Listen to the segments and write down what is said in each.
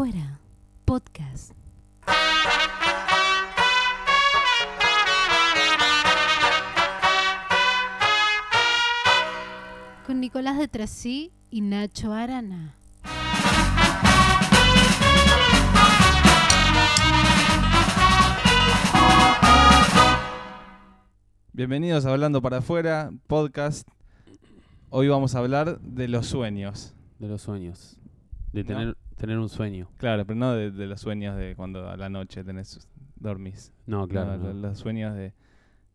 afuera. Podcast. Con Nicolás de Trasí y Nacho Arana. Bienvenidos a Hablando para Afuera, podcast. Hoy vamos a hablar de los sueños. De los sueños. De ¿No? tener, tener un sueño. Claro, pero no de, de los sueños de cuando a la noche tenés dormís. No, claro. No, no. lo- Los sueños de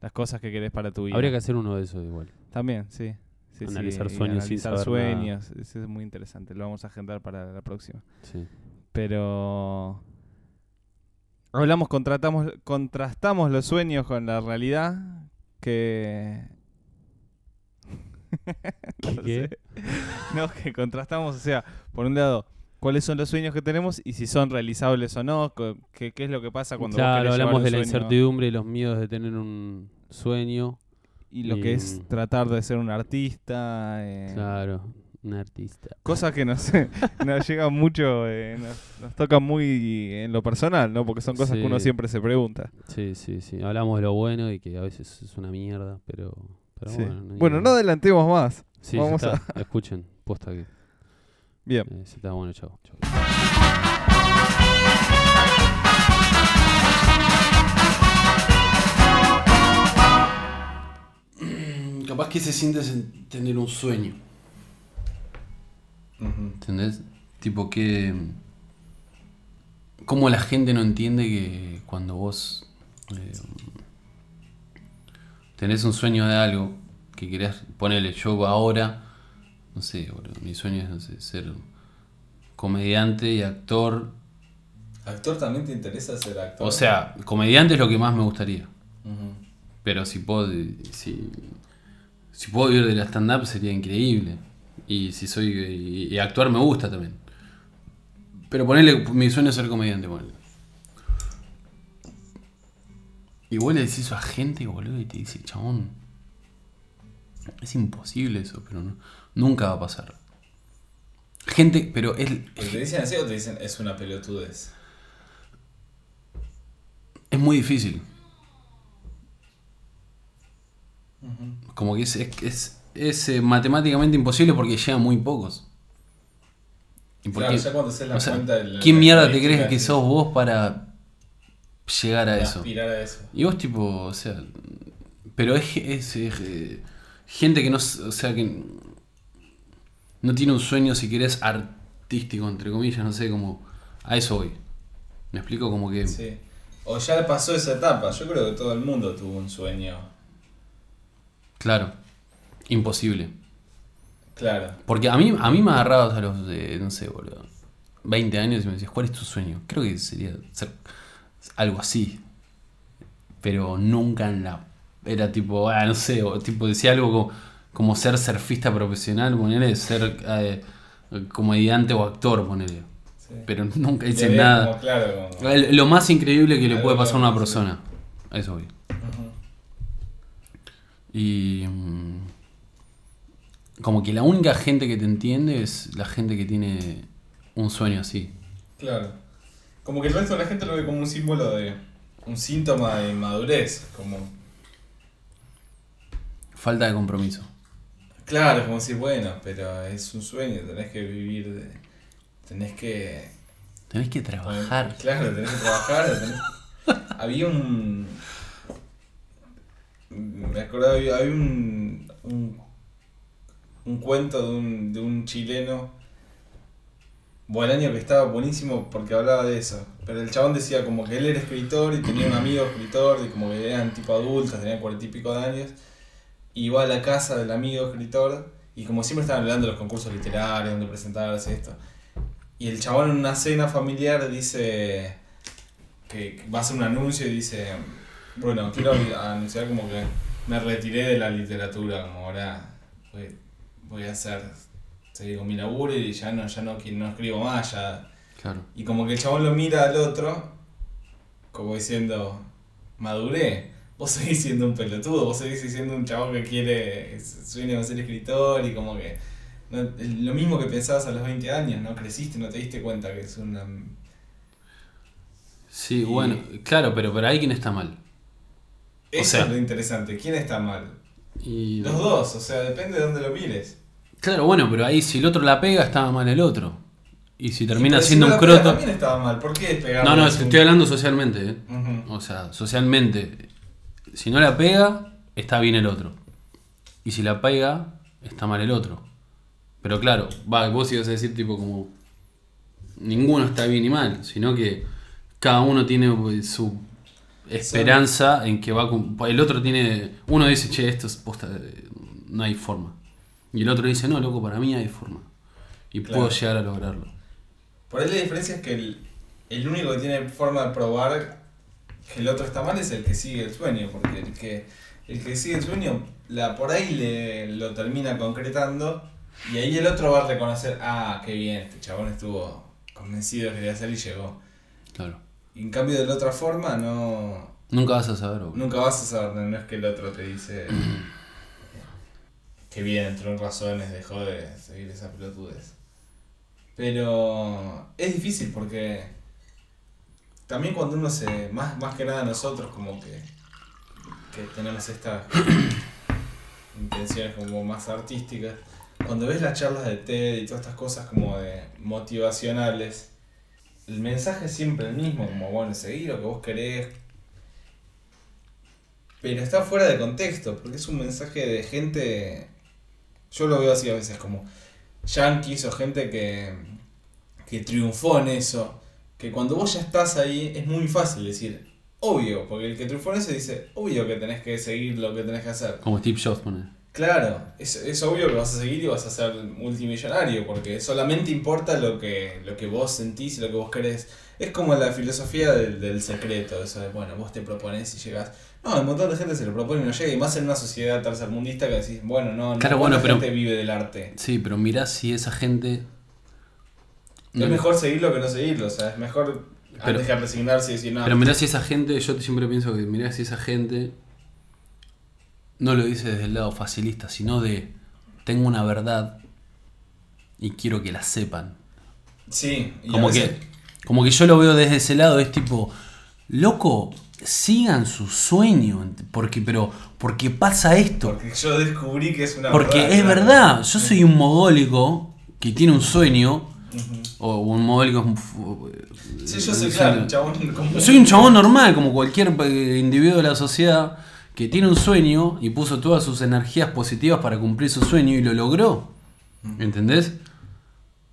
las cosas que querés para tu vida. Habría que hacer uno de esos igual. También, sí. Analizar sueños sin analizar nada. sueños. Eso es muy interesante. Lo vamos a agendar para la próxima. Sí. Pero hablamos, contratamos, contrastamos los sueños con la realidad que no ¿Qué? No, que contrastamos, o sea, por un lado, cuáles son los sueños que tenemos y si son realizables o no, qué, qué es lo que pasa cuando claro, hablamos de la incertidumbre y los miedos de tener un sueño. y lo que es tratar de ser un artista, eh, Claro, un artista. cosas que nos, nos llegan mucho, eh, nos, nos tocan muy en lo personal, ¿no? Porque son cosas que uno siempre se pregunta. Sí, sí, sí. Hablamos de lo bueno y que a veces es una mierda, pero, pero Sí. bueno. hay Bueno, no adelantemos más. Sí, vamos está. Escuchen, posta que Bien. eh, bueno, chao. chao. Capaz que se siente tener un sueño. ¿Entendés? Tipo que. Como la gente no entiende que cuando vos eh, tenés un sueño de algo que querés ponerle yo ahora, no sé, boludo, mi sueño es no sé, ser comediante y actor. ¿Actor también te interesa ser actor? O sea, comediante es lo que más me gustaría. Pero si puedo, si, si puedo vivir de la stand-up sería increíble. Y si soy. Y, y actuar me gusta también. Pero ponerle. Mi sueño es ser comediante, ponele. Y vos le decís eso a gente, boludo, y te dice, chabón. Es imposible eso, pero no- nunca va a pasar. Gente, pero es, ¿Pero ¿Te dicen así o te dicen es una pelotudez? es muy difícil. Como que es, es, es, es, eh, matemáticamente imposible porque llegan muy pocos. ¿Y por Claro, qué? ya cuando haces la O sea, cuenta de la- ¿Quién la mierda te crees que sos vos para llegar a para eso? aspirar a eso. Y vos tipo, o sea, pero es, es, es, eh, gente que no, o sea, que no tiene un sueño, si querés, artístico, entre comillas, no sé, como a eso voy. Me explico como que... Sí. O ya pasó esa etapa. Yo creo que todo el mundo tuvo un sueño. Claro, imposible. Claro. Porque a mí, a mí me agarrabas a los, de, no sé, boludo, 20 años y me decías, ¿cuál es tu sueño? Creo que sería ser algo así. Pero nunca en la... Era tipo, ah, no sé, o tipo decía algo como, como ser surfista profesional, ponele, ser eh, comediante o actor, ponele. Sí. Pero nunca hice nada. como, claro, como- El- Lo más increíble que le puede pasar a una persona. A eso voy. Y mm, como que la única gente que te entiende es la gente que tiene un sueño así. Claro. Como que el resto de la gente lo ve como un símbolo de. un síntoma de inmadurez. Como. Falta de compromiso. Claro, como decir, bueno, pero es un sueño, tenés que vivir de. tenés que. Tenés que trabajar. Claro, tenés que trabajar. tenés- Había un. Me acuerdo, había, había un, un. un cuento de un, de un chileno. Bolaño que estaba buenísimo porque hablaba de eso. Pero el chabón decía como que él era escritor y tenía un amigo escritor y como que eran tipo adultos, tenían cuarenta y pico de años. Y iba a la casa del amigo escritor y como siempre estaban hablando de los concursos literarios, donde presentarse esto. Y el chabón en una cena familiar dice que va a hacer un anuncio y dice, bueno, quiero anunciar como que me retiré de la literatura, como ahora voy, voy a hacer, seguir con mi laburo y ya no, ya no, no escribo más, ya... Claro. Y como que el chabón lo mira al otro, como diciendo, maduré, vos seguís siendo un pelotudo, vos seguís siendo un chabón que quiere, sueña con ser escritor y como que no- lo mismo que pensabas a los 20 años, ¿no? Creciste, no te diste cuenta que es una... Sí, Y- bueno, claro, pero, pero ahí quién está mal. Eso sea- es lo interesante. ¿Quién está mal? Y, Los dos, o sea, depende de dónde lo mires. Claro, bueno, pero ahí si el otro la pega, estaba mal el otro. Y si termina si siendo no un pega, croto. También estaba mal. ¿Por qué? No, no, un- estoy hablando socialmente, ¿eh? O sea, socialmente, si no la pega, está bien el otro. Y si la pega, está mal el otro. Pero claro, va, vos ibas a decir tipo como... Ninguno está bien ni mal, sino que cada uno tiene pues, su esperanza en que va a... cum- El otro tiene... Uno dice, che, esto es posta, eh, no hay forma. Y el otro dice, no, loco, para mí hay forma. Y Claro. puedo llegar a lograrlo. Por ahí la diferencia es que el, el único que tiene forma de probar el otro está mal es el que sigue el sueño, porque el que, el que sigue el sueño, la, por ahí le, lo termina concretando y ahí el otro va a reconocer, ah, qué bien, este chabón estuvo convencido que quería hacer y llegó. Claro. Y en cambio de la otra forma, no, Nunca vas a saber, nunca vas a saber, no, no es que el otro te dice, qué bien, entró en razones, dejó de seguir esa pelotudez. Pero es difícil porque también cuando uno se, más, más que nada nosotros como que, que tenemos estas intenciones como más artísticas, cuando ves las charlas de TED y todas estas cosas como de motivacionales, el mensaje es siempre el mismo, como bueno, seguir lo que vos querés, pero está fuera de contexto, porque es un mensaje de gente, yo lo veo así a veces como yankees o gente que, que triunfó en eso, que cuando vos ya estás ahí es muy fácil decir, obvio, porque el que triunfó en eso dice, obvio que tenés que seguir lo que tenés que hacer. Como Steve Jobs, pone. Claro, es, es obvio que vas a seguir y vas a ser multimillonario, porque solamente importa lo que, lo que vos sentís y lo que vos querés. Es como la filosofía del, del secreto, eso de, bueno, vos te propones y llegás. No, un montón de gente se lo propone y no llega, y más en una sociedad tercermundista que decís, bueno, no, no Claro, ¿cuánta bueno, pero- gente vive del arte. Sí, pero mirá si esa gente. Es mejor seguirlo que no seguirlo, o sea, es mejor Pero- antes que resignarse y decir, no, Pero mirá si esa gente, yo siempre pienso que mirá si esa gente no lo dice desde el lado facilista, sino de tengo una verdad y quiero que la sepan. sí, y Como veces- que, como que yo lo veo desde ese lado, es tipo, loco, sigan su sueño, porque, pero, porque pasa esto. porque yo descubrí que es una Porque verdad, es claro. verdad, yo soy un mogólico que tiene un sueño, O un mogólico... Sí, yo soy un claro, un chabón. Soy un chabón normal, como cualquier eh, individuo de la sociedad, que tiene un sueño y puso todas sus energías positivas para cumplir su sueño y lo logró. ¿Entendés?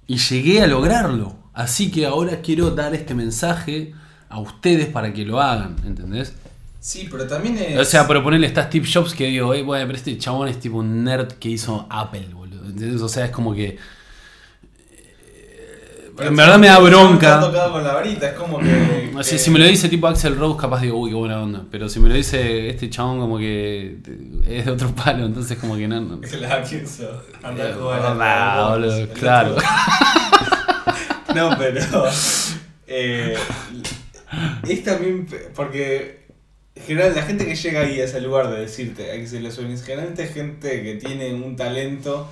Y llegué a lograrlo. Así que ahora quiero dar este mensaje a ustedes para que lo hagan. ¿Entendés? Sí, pero también es... O sea, proponerle está Steve Jobs que digo, "Eh, bueno, pero este chabón es tipo un nerd que hizo Apple, boludo. ¿Entendés? O sea, es como que. En verdad me da bronca. tocado con la varita, es como que... Si me lo dice tipo Axel Rose, capaz digo, uy, qué buena onda. Pero si me lo dice este chabón, como que es de otro palo, entonces como que no. no. Claro, ¿quién? Anda a Eh, jugar a los boludo, claro. No, pero... eh, es también... Porque... En general, la gente que llega ahí a ese lugar de decirte, hay que los sueños, generalmente es gente que tiene un talento...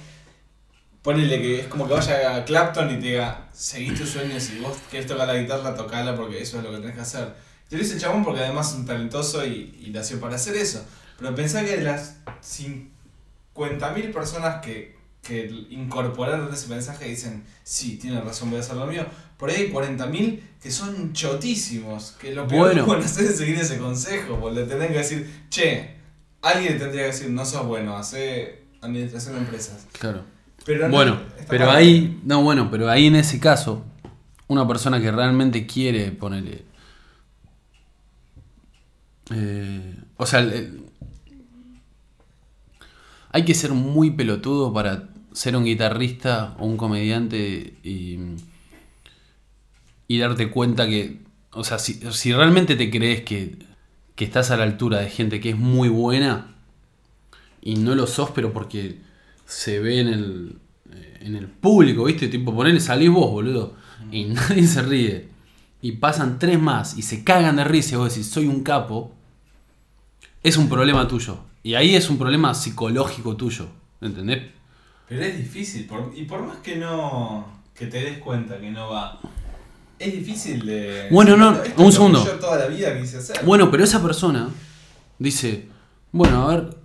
Ponele que es como que vaya a Clapton y te diga, seguí tus sueños, si vos querés tocar la guitarra, tocala porque eso es lo que tenés que hacer. Te lo dice el chabón porque además es un talentoso y, y nació para hacer eso. Pero pensá que de las 50.000 personas que, que incorporaron ese mensaje dicen, sí, tiene razón, voy a hacer lo mío. Por ahí hay 40.000 que son chotísimos, que lo peor Bueno. que pueden hacer es seguir ese consejo, porque le tendrán que decir, che, alguien tendría que decir, no sos bueno, hace administración de empresas. Claro. Pero no, Bueno, pero ahí. No, bueno, pero ahí en ese caso, una persona que realmente quiere ponerle. eh, o sea, el- hay que ser muy pelotudo para ser un guitarrista o un comediante y, y darte cuenta que, o sea, si, si realmente te crees que, que estás a la altura de gente que es muy buena y no lo sos, pero porque se ve en el, eh, en el público, ¿viste? Tipo, ponele, salís vos, boludo, y nadie se ríe. Y pasan tres más y se cagan de risa y vos decís, soy un capo, es un problema tuyo. Y ahí es un problema psicológico tuyo, ¿entendés? Pero es difícil, por- y por más que no. que te des cuenta que no va. Es difícil de. Bueno, no, Esto es un lo que segundo. Yo toda la vida quise hacer. Bueno, pero esa persona dice, bueno, a ver,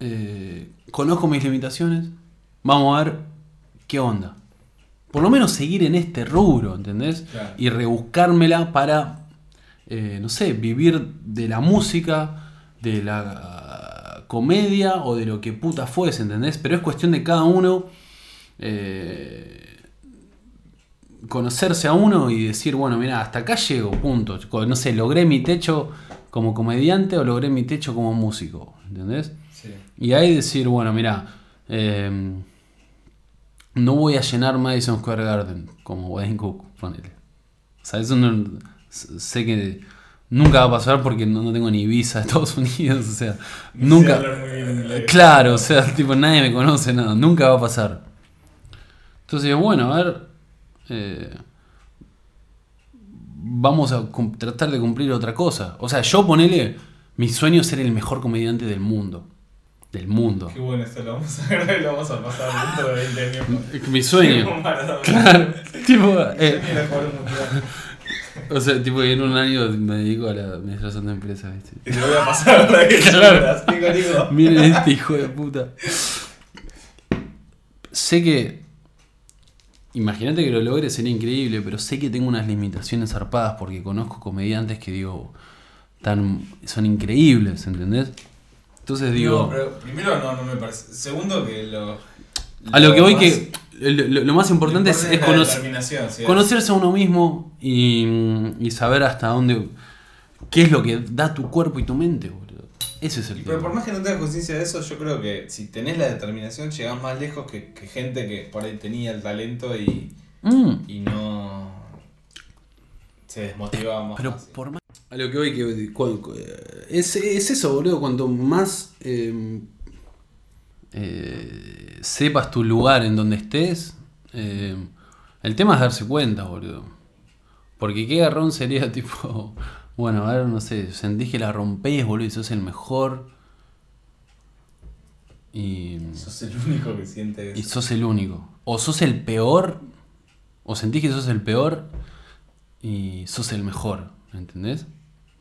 eh, conozco mis limitaciones, vamos a ver qué onda. Por lo menos seguir en este rubro, ¿entendés? Claro. Y rebuscármela para, eh, no sé, vivir de la música, de la ah, comedia o de lo que puta fuese, ¿entendés? Pero es cuestión de cada uno eh, conocerse a uno y decir, bueno, mira, hasta acá llego, punto. No sé, logré mi techo como comediante o logré mi techo como músico, ¿entendés? Sí. Y ahí decir, bueno, mira, eh, no voy a llenar Madison Square Garden como Wayne Cook, ponele. O sea, eso no, sé que nunca va a pasar porque no, no tengo ni visa a Estados Unidos, o sea, No nunca... Claro, o sea, tipo, nadie me conoce, nada, nunca va a pasar. Entonces, bueno, a ver, eh, vamos a tratar de cumplir otra cosa. O sea, yo ponele, mi sueño es ser el mejor comediante del mundo. Del mundo. Qué bueno, esto lo vamos a agarrar y lo vamos a pasar dentro de 20 años. Mi sueño. Claro, tipo, eh, o sea, tipo, en un año me dedico a la administración de empresas, ¿viste? Y te voy a pasar para que Claro. digo. Miren este hijo de puta. Sé que. Imagínate que lo logre, sería increíble, pero sé que tengo unas limitaciones zarpadas porque conozco comediantes que digo. Tan, son increíbles, ¿entendés? Entonces digo. No, pero primero no, no me parece. Segundo que lo. a lo que voy más- que. Lo, más importante es, conocer, sí. conocerse a uno mismo y, y saber hasta dónde. qué es lo que da tu cuerpo y tu mente, boludo. Ese es el Y pero por más que no tengas conciencia de eso, yo creo que si tenés la determinación, llegás más lejos que, que gente que por ahí tenía el talento y, Mm. y no se desmotivaba más. Pero fácil. por más. A lo que voy que. cu- cu- Es, es eso, boludo. Cuanto más. eh, eh, sepas tu lugar en donde estés. eh, el tema es darse cuenta, boludo. Porque qué garrón sería tipo. Bueno, a ver, no sé. Sentís que la rompés, boludo, y sos el mejor. Y. Sos el único que siente Y eso. sos el único. O sos el peor. O sentís que sos el peor. Y sos el mejor. ¿Entendés?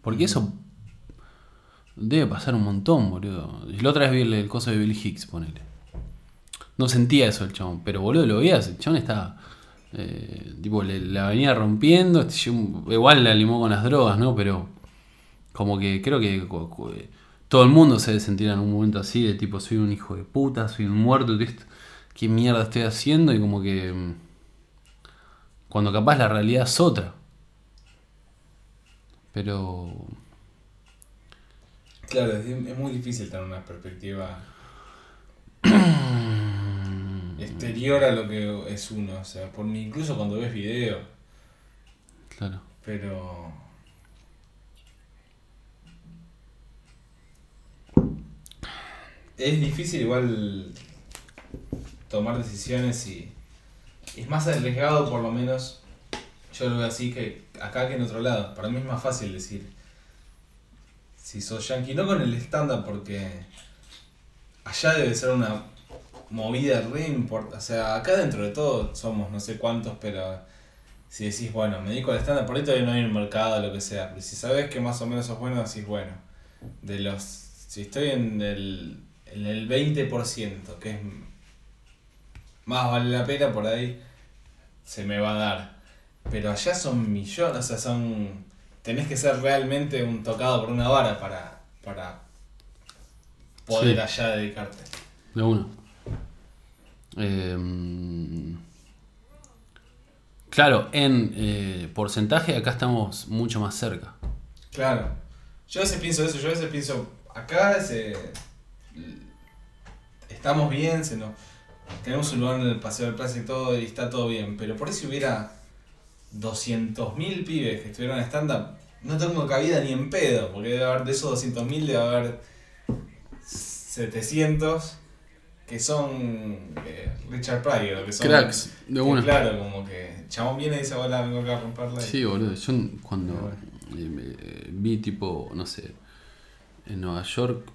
Porque eso. Debe pasar un montón, boludo. Y la otra vez vi el, el coso de Bill Hicks, ponele. No sentía eso el chabón. Pero boludo, lo veías. El chabón estaba. eh, tipo, le, la venía rompiendo. este, igual la limó con las drogas, ¿no? Pero. Como que creo que. cu- todo el mundo se debe sentir en un momento así, de tipo, soy un hijo de puta, soy un muerto, ¿qué, est- qué mierda estoy haciendo? Y como que. mm, Cuando capaz la realidad es otra. Pero. Claro, es, es muy difícil tener una perspectiva exterior a lo que es uno. O sea, por, incluso cuando ves video. Claro. Pero. Es difícil igual tomar decisiones y es más arriesgado por lo menos, yo lo veo así que acá que en otro lado. Para mí es más fácil decir si sos yankee, no con el estándar porque allá debe ser una movida re importante. O sea, acá dentro de todo somos no sé cuántos, pero si decís, bueno, me dedico al estándar, por ahí todavía no hay un mercado, lo que sea. Pero si sabes que más o menos sos bueno, decís, bueno, de los. Si estoy en el, en el 20%, que es más vale la pena, por ahí se me va a dar. Pero allá son millones, o sea, son. Tenés que ser realmente un tocado por una vara para, para poder Sí. allá dedicarte. De uno. Eh, claro, en eh, porcentaje acá estamos mucho más cerca. Claro. Yo a veces pienso eso, yo a veces pienso, acá se, estamos bien, se nos, tenemos un lugar en el Paseo del Plaza y todo, y está todo bien, pero por si hubiera 200.000 pibes que estuvieran en stand-up, no tengo cabida ni en pedo, porque debe haber de esos 200.000 debe haber 700 que son eh, Richard Pryor, que son... Cracks, de. Claro, como que chabón viene y dice, hola, vengo acá a romperla. y- Sí, boludo. Yo cuando eh, me- vi tipo, no sé, en Nueva York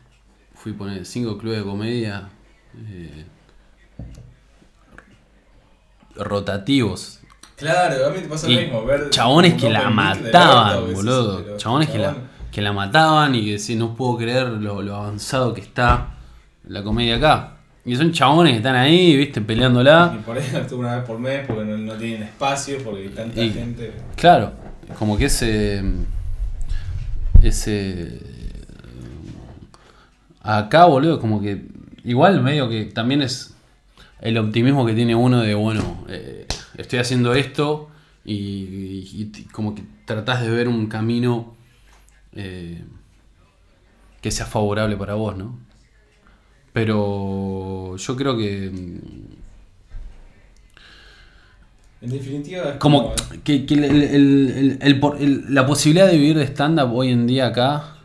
fui a poner cinco clubes de comedia. eh, rotativos. Claro, a mí te pasa lo mismo. Ver chabones que la mataban, orto, boludo. Chabones que la, que la mataban y que decían, no puedo creer lo, lo avanzado que está la comedia acá. Y son chabones que están ahí, viste, peleándola. Y por ahí actúa una vez por mes porque no, no tienen espacio, porque hay tanta Y- gente. Claro, como que ese. Ese. Acá, boludo, como que. Igual, medio que también es el optimismo que tiene uno de, bueno, eh, estoy haciendo esto y, y- y t- como que tratás de ver un camino eh, que sea favorable para vos, ¿no? Pero yo creo que. mm, En definitiva, es Como que, que el- el- el- el por- el- la posibilidad de vivir de stand-up hoy en día acá,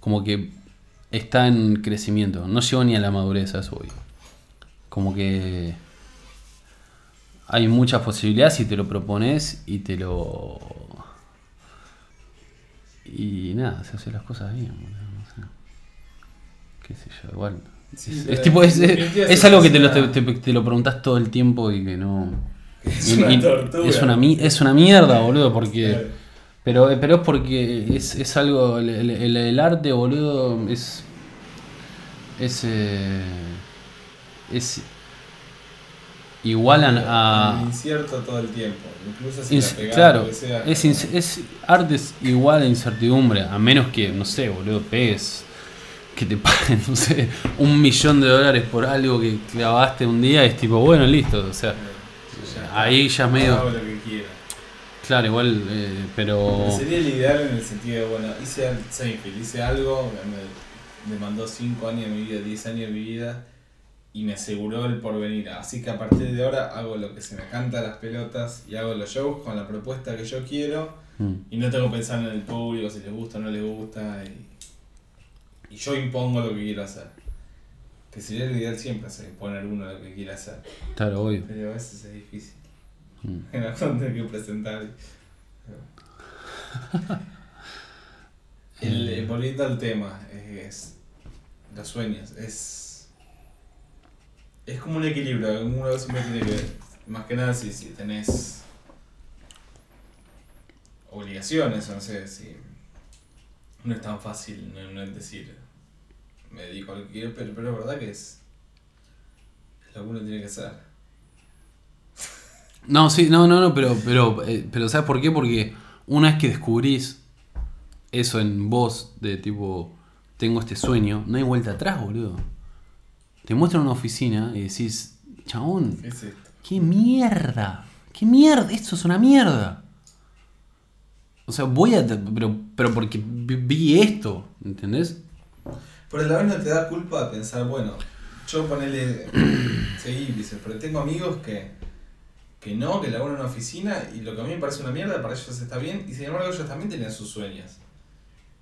como que está en crecimiento. No llegó ni a la madurez eso hoy. Como que hay muchas posibilidades si te lo propones y te lo. Y nada, se hacen las cosas bien, boludo, no sé. Qué sé yo, igual. Sí, es, tipo, es, es- algo que te lo, te, una- te- te lo preguntas todo el tiempo y que no. Es una tortura. es una, es una mierda, boludo, porque. Pero, pero es porque es, es algo. El, el- el- el arte, boludo, es. Es. eh, es. Igual a. incierto todo el tiempo. Incluso si ins- la claro, lo que sea, es, es arte es igual a incertidumbre, a menos que, no sé, boludo, pegues. Que te paguen, no sé, un millón de dólares por algo que clavaste un día, es tipo, bueno, listo, o sea, ya ahí ya medio. Hago lo que quiera. Claro, igual, eh, pero. Sería el ideal en el sentido de, bueno, hice hice algo, me demandó 5 años de mi vida, 10 años de mi vida y me aseguró el porvenir. Así que a partir de ahora hago lo que se me canta a las pelotas y hago los shows con la propuesta que yo quiero mm, y no tengo que pensar en el público, si les gusta o no les gusta y, y yo impongo lo que quiero hacer. Que sería lo ideal siempre, hacer, imponer uno lo que quiere hacer. Claro, obvio. Pero a veces es difícil. Mm. En la tener que presentar. El, eh, volviendo al tema, es, los sueños, es. Es como un equilibrio, uno siempre tiene que. Más que nada si, si tenés. obligaciones, no sé, si. No es tan fácil, no, no es decir. Me dedico a lo que quiero, pero, pero es verdad que es. Es lo que uno tiene que hacer. No, sí, no, no, no, pero, pero, eh, pero ¿sabes por qué? Porque una vez que descubrís eso en vos, de tipo, tengo este sueño, no hay vuelta atrás, boludo. Te muestran una oficina y decís, chabón, ¿Qué es esto? qué mierda, qué mierda, esto es una mierda. O sea, voy a, pero, pero porque vi- esto, ¿entendés? Pero a la vez no te da culpa de pensar, bueno, yo ponele, seguí, dice, pero tengo amigos que, que no, que laburan en una oficina y lo que a mí me parece una mierda, para ellos está bien, y sin embargo ellos también tenían sus sueños.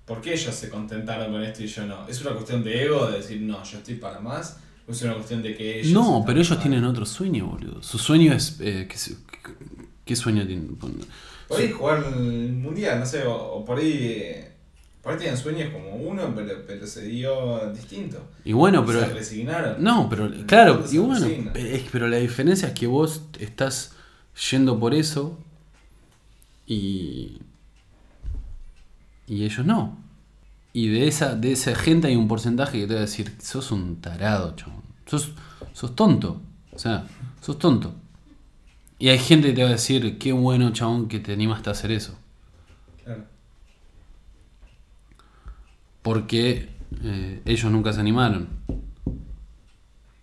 ¿Por qué ellos se contentaron con esto y yo no? ¿Es una cuestión de ego, de decir, no, yo estoy para más? ¿O es una cuestión de que ellos... No, pero ellos tienen otro sueño, boludo. Su sueño es... eh, ¿qué, sueño tienen? Por ahí jugar el mundial, no sé, o, o por ahí... eh, Por ahí tenían sueños como uno, pero, pero se dio distinto. Y bueno, pero... se resignaron. No, pero claro, Se y bueno, resignan. es- pero la diferencia es que vos estás yendo por eso y y ellos no. Y de esa de esa gente hay un porcentaje que te va a decir, sos un tarado, chabón. Sos sos tonto. O sea, sos tonto. Y hay gente que te va a decir, qué bueno, chabón, que te animaste a hacer eso. Claro. Porque eh, ellos nunca se animaron.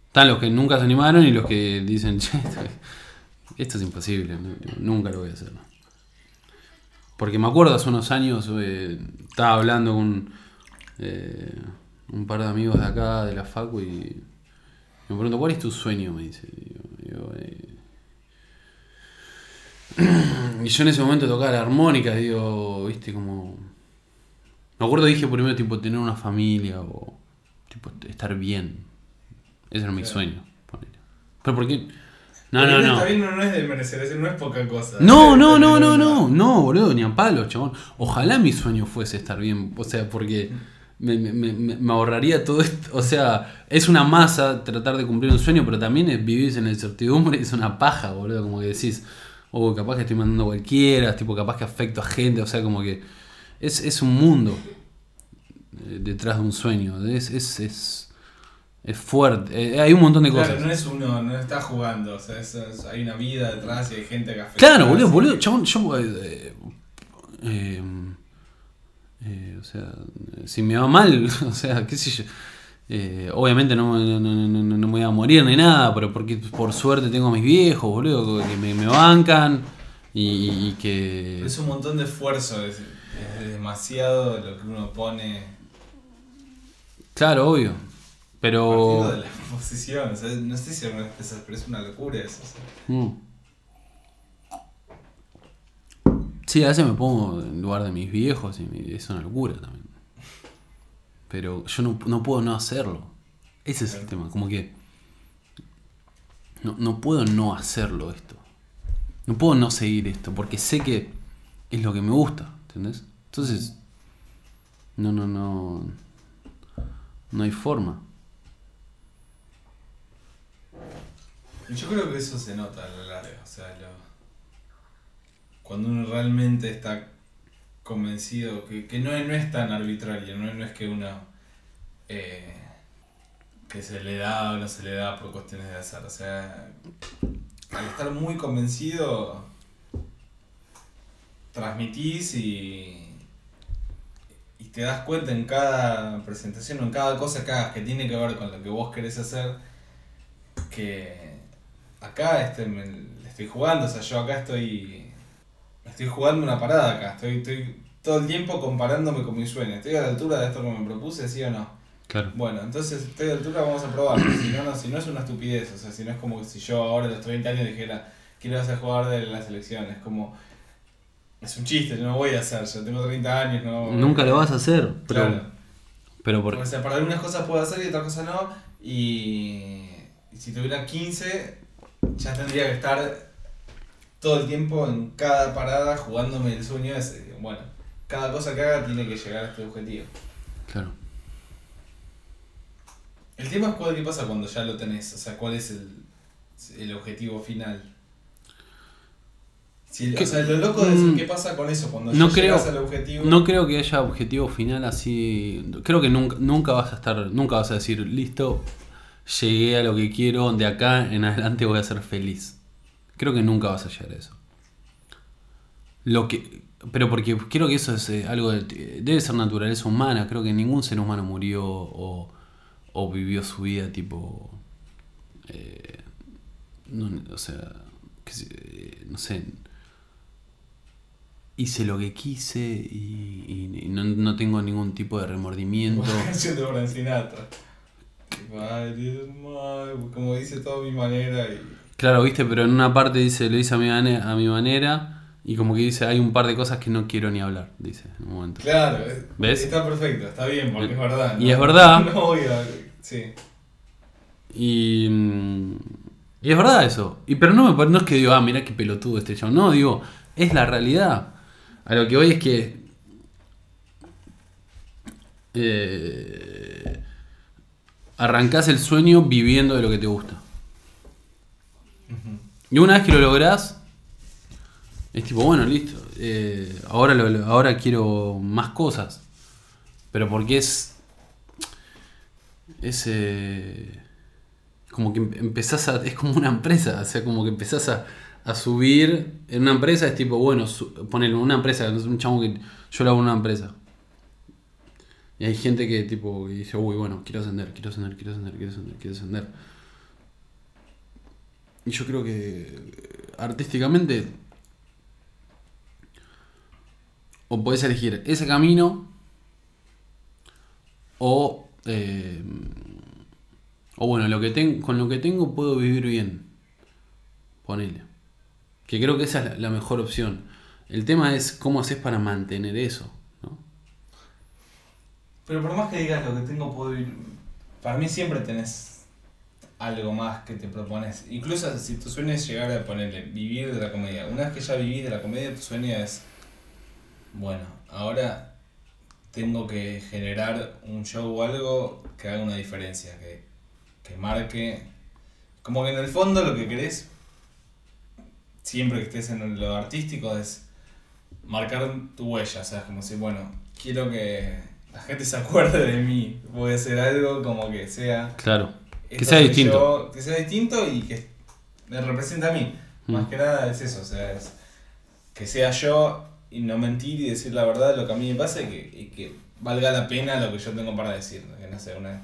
Están los que nunca se animaron y los que dicen, che, esto, esto es imposible, nunca lo voy a hacer. Porque me acuerdo hace unos años, eh, estaba hablando con eh, un par de amigos de acá, de la Facu, y me pregunto, ¿cuál es tu sueño? Me dice. Digo, digo, eh, y yo en ese momento tocaba la armónica, digo, viste, como... Me acuerdo dije primero, tipo, tener una familia o, tipo, estar bien. Ese era mi Claro. sueño, ponele. Pero ¿por qué? No, Porque no, no. Está bien, no, no es de merecer, es- no es poca cosa. No, no, no, no, no, no, boludo, ni a palo, chabón. Ojalá mi sueño fuese estar bien, o sea, porque me, me- me- me ahorraría todo esto. O sea, es una masa tratar de cumplir un sueño, pero también es vivir en la incertidumbre, es una paja, boludo. Como que decís, oh, capaz que estoy mandando a cualquiera, tipo, capaz que afecto a gente, o sea, como que es, es un mundo eh, detrás de un sueño. Es, es, es, es fuerte. Eh, hay un montón de Claro, cosas. no es uno, no está jugando, o sea, es- hay una vida detrás y hay gente que afecta. Claro, boludo, boludo, chabón, yo. eh, eh, eh, o sea, si me va mal, o sea, qué sé yo. eh, obviamente no, no, no, no- no me voy a morir ni nada, pero porque por suerte tengo a mis viejos, boludo, que me, me bancan y, y que. Es un montón de esfuerzo, es, es demasiado lo que uno pone. Claro, obvio. Pero. De la posición, o sea, no sé si pensás, pero es una locura eso. o sea. Mm. Sí, a veces me pongo en lugar de mis viejos y es una locura también. Pero yo no, no puedo no hacerlo. Ese es el tema, como que no, no puedo no hacerlo esto. No puedo no seguir esto, porque sé que es lo que me gusta, ¿entendés? Entonces, no, no, no. No hay forma. Yo creo que eso se nota a lo largo, o sea, lo- cuando uno realmente está convencido, que, que no, no es tan arbitrario, no, no es que uno eh, que se le da o no se le da por cuestiones de azar, o sea, al estar muy convencido, transmitís y, y te das cuenta en cada presentación o en cada cosa que hagas que tiene que ver con lo que vos querés hacer, que acá este, le estoy jugando, o sea, yo acá estoy, estoy jugando una parada acá, estoy, estoy todo el tiempo comparándome con mis sueños, estoy a la altura de esto que me propuse, sí o no. Claro. Bueno, entonces estoy a la altura, vamos a probarlo, si no, no, si no es una estupidez, o sea, si no es como si yo ahora a los 30 años dijera, quiero ser jugador de la selección, es como, es un chiste, no lo voy a hacer, yo tengo 30 años, no... Nunca lo vas a hacer, pero, Claro. pero por, O sea, para algunas cosas puedo hacer y otras cosas no. Y, y si tuviera 15, ya tendría que estar todo el tiempo en cada parada jugándome el sueño ese. Bueno, cada cosa que haga tiene que llegar a este objetivo. claro. El tema es cuál, qué pasa cuando ya lo tenés, o sea, cuál es el, el objetivo final. Si, o sea, lo loco es Mm. qué pasa con eso cuando No ya creo- llegas al objetivo. No creo que haya objetivo final así. Creo que nunca, nunca vas a estar, nunca vas a decir, listo, llegué a lo que quiero, de acá en adelante voy a ser feliz. Creo que nunca vas a llegar a eso. Lo que, pero porque creo que eso es eh, algo de- debe ser naturaleza humana. Creo que ningún ser humano murió o, o vivió su vida tipo, eh, o sea, que eh, no sé, hice lo que quise y, y- no, no tengo ningún tipo de remordimiento. De Como dice todo a mi manera y. Claro, viste, pero en una parte dice, lo hice a mi, a mi manera y como que dice, hay un par de cosas que no quiero ni hablar, dice en un momento. Claro, es- ¿Ves? está perfecto, está bien, porque es verdad. Y ¿no? es verdad. No voy a. Sí. Y, mm, y es verdad eso. Y pero no, me no es que digo, ah, mira qué pelotudo este chavo. No, digo, es la realidad. A lo que voy es que... eh, arrancás el sueño viviendo de lo que te gusta. Y una vez que lo lográs, es tipo, bueno, listo. eh, ahora, ahora quiero más cosas. Pero porque es. Es. eh, como que em- empezás a. Es como una empresa. O sea, como que empezás a, a subir. En una empresa es tipo, bueno, su, ponele una empresa. Es un chamo que. Yo lo hago en una empresa. Y hay gente que tipo dice, uy, bueno, quiero ascender, quiero ascender, quiero ascender, quiero ascender, quiero ascender. Yo creo que eh, artísticamente o podés elegir ese camino o eh, o bueno, lo que ten- con lo que tengo puedo vivir bien. Ponele. Que creo que esa es la mejor opción. El tema es cómo haces para mantener eso, ¿no? Pero por más que digas lo que tengo, puedo vivir. Para mí siempre tenés algo más que te propones. Incluso si tu sueño es llegar a ponerle vivir de la comedia. Una vez que ya vivís de la comedia, tu sueño es. Bueno, ahora tengo que generar un show o algo que haga una diferencia, que, que marque. Como que en el fondo lo que querés, siempre que estés en lo artístico, es marcar tu huella. O sea, es como si, bueno, quiero que la gente se acuerde de mí. A hacer algo como que sea. Claro. Que sea distinto. yo, que sea distinto y que me represente a mí. Más Mm. que nada es eso, o sea, es que sea yo y no mentir y decir la verdad lo que a mí me pasa y que, y que valga la pena lo que yo tengo para decir. Que no sé, una...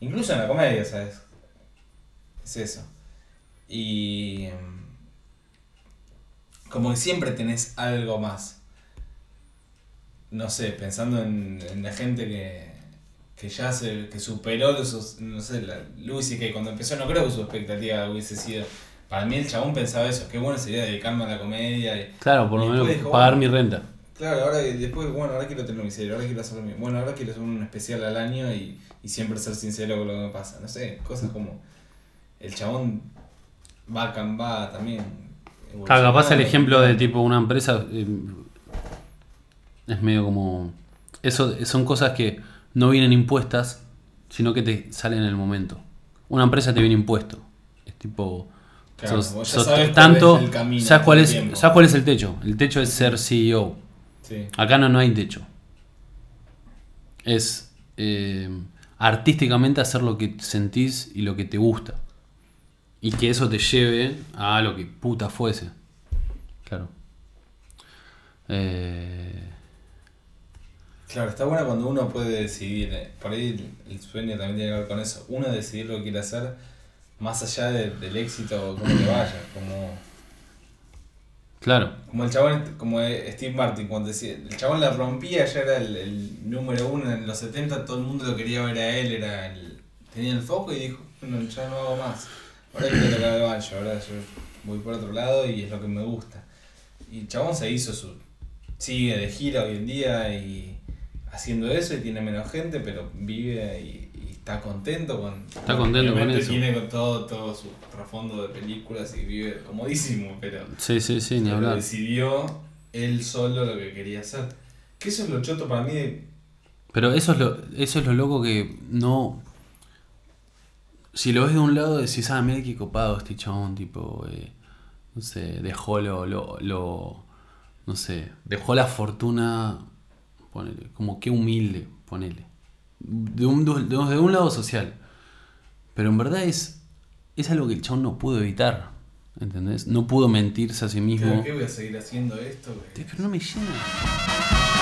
Incluso en la comedia, ¿sabes? Es eso. Y... em, Como que siempre tenés algo más. No sé, pensando en, en la gente que, que ya se, que superó los, no sé, la, Luis y que cuando empezó no creo que su expectativa hubiese sido... Para mí el chabón pensaba eso, qué bueno sería dedicarme a la comedia. y- Claro, por lo menos dijo, pagar bueno, mi renta. Claro, ahora después, bueno, ahora quiero tener mi serio, ahora quiero hacer mi... Bueno, ahora quiero hacer un especial al año y, y siempre ser sincero con lo que me pasa. No sé, cosas como... El chabón va, va también... Claro, capaz el ejemplo de tipo una empresa eh, es medio como... Eso son cosas que no vienen impuestas, sino que te salen en el momento. Una empresa te viene impuesto. Es tipo... Claro, sos- vos ya sos sabes cuál tanto, es el camino ¿sabes, cuál es. ¿Sabes cuál es el techo? El techo es ser CEO. Sí. Acá no, no hay techo. Es eh, artísticamente hacer lo que sentís y lo que te gusta. Y que eso te lleve a lo que puta fuese. Claro. Eh, Claro, está bueno cuando uno puede decidir. eh, Por ahí el, sueño también tiene que ver con eso. Uno decidir lo que quiere hacer más allá de- del éxito o cómo le vaya. Como, claro. como el chabón, como Steve Martin, cuando decía, el chabón la rompía, ya era el, el número uno en los 70, todo el mundo lo quería ver a él, era el, tenía el foco y dijo, bueno, ya no hago más. Ahora quiero tocar el banjo, ahora yo voy por otro lado y es lo que me gusta. Y el chabón se hizo su. sigue de gira hoy en día y haciendo eso y tiene menos gente, pero vive y, y está contento con. Está contento con eso. Tiene con todo, todo su trasfondo de películas y vive comodísimo, pero. Sí, sí, sí, ni hablar. decidió él solo lo que quería hacer. Que eso es lo choto para mí de. Pero eso es lo, eso es lo loco que no. Si lo ves de un lado decís, ah, mira qué copado este chabón, tipo, eh, no sé, dejó lo, lo, lo- no sé, dejó la fortuna, ponele, como que humilde, ponele. De un, de, un- de un lado social. Pero en verdad es, es algo que el chabón no pudo evitar, ¿entendés? No pudo mentirse a sí mismo. ¿Qué voy a seguir haciendo esto? güey? Pero no me llena.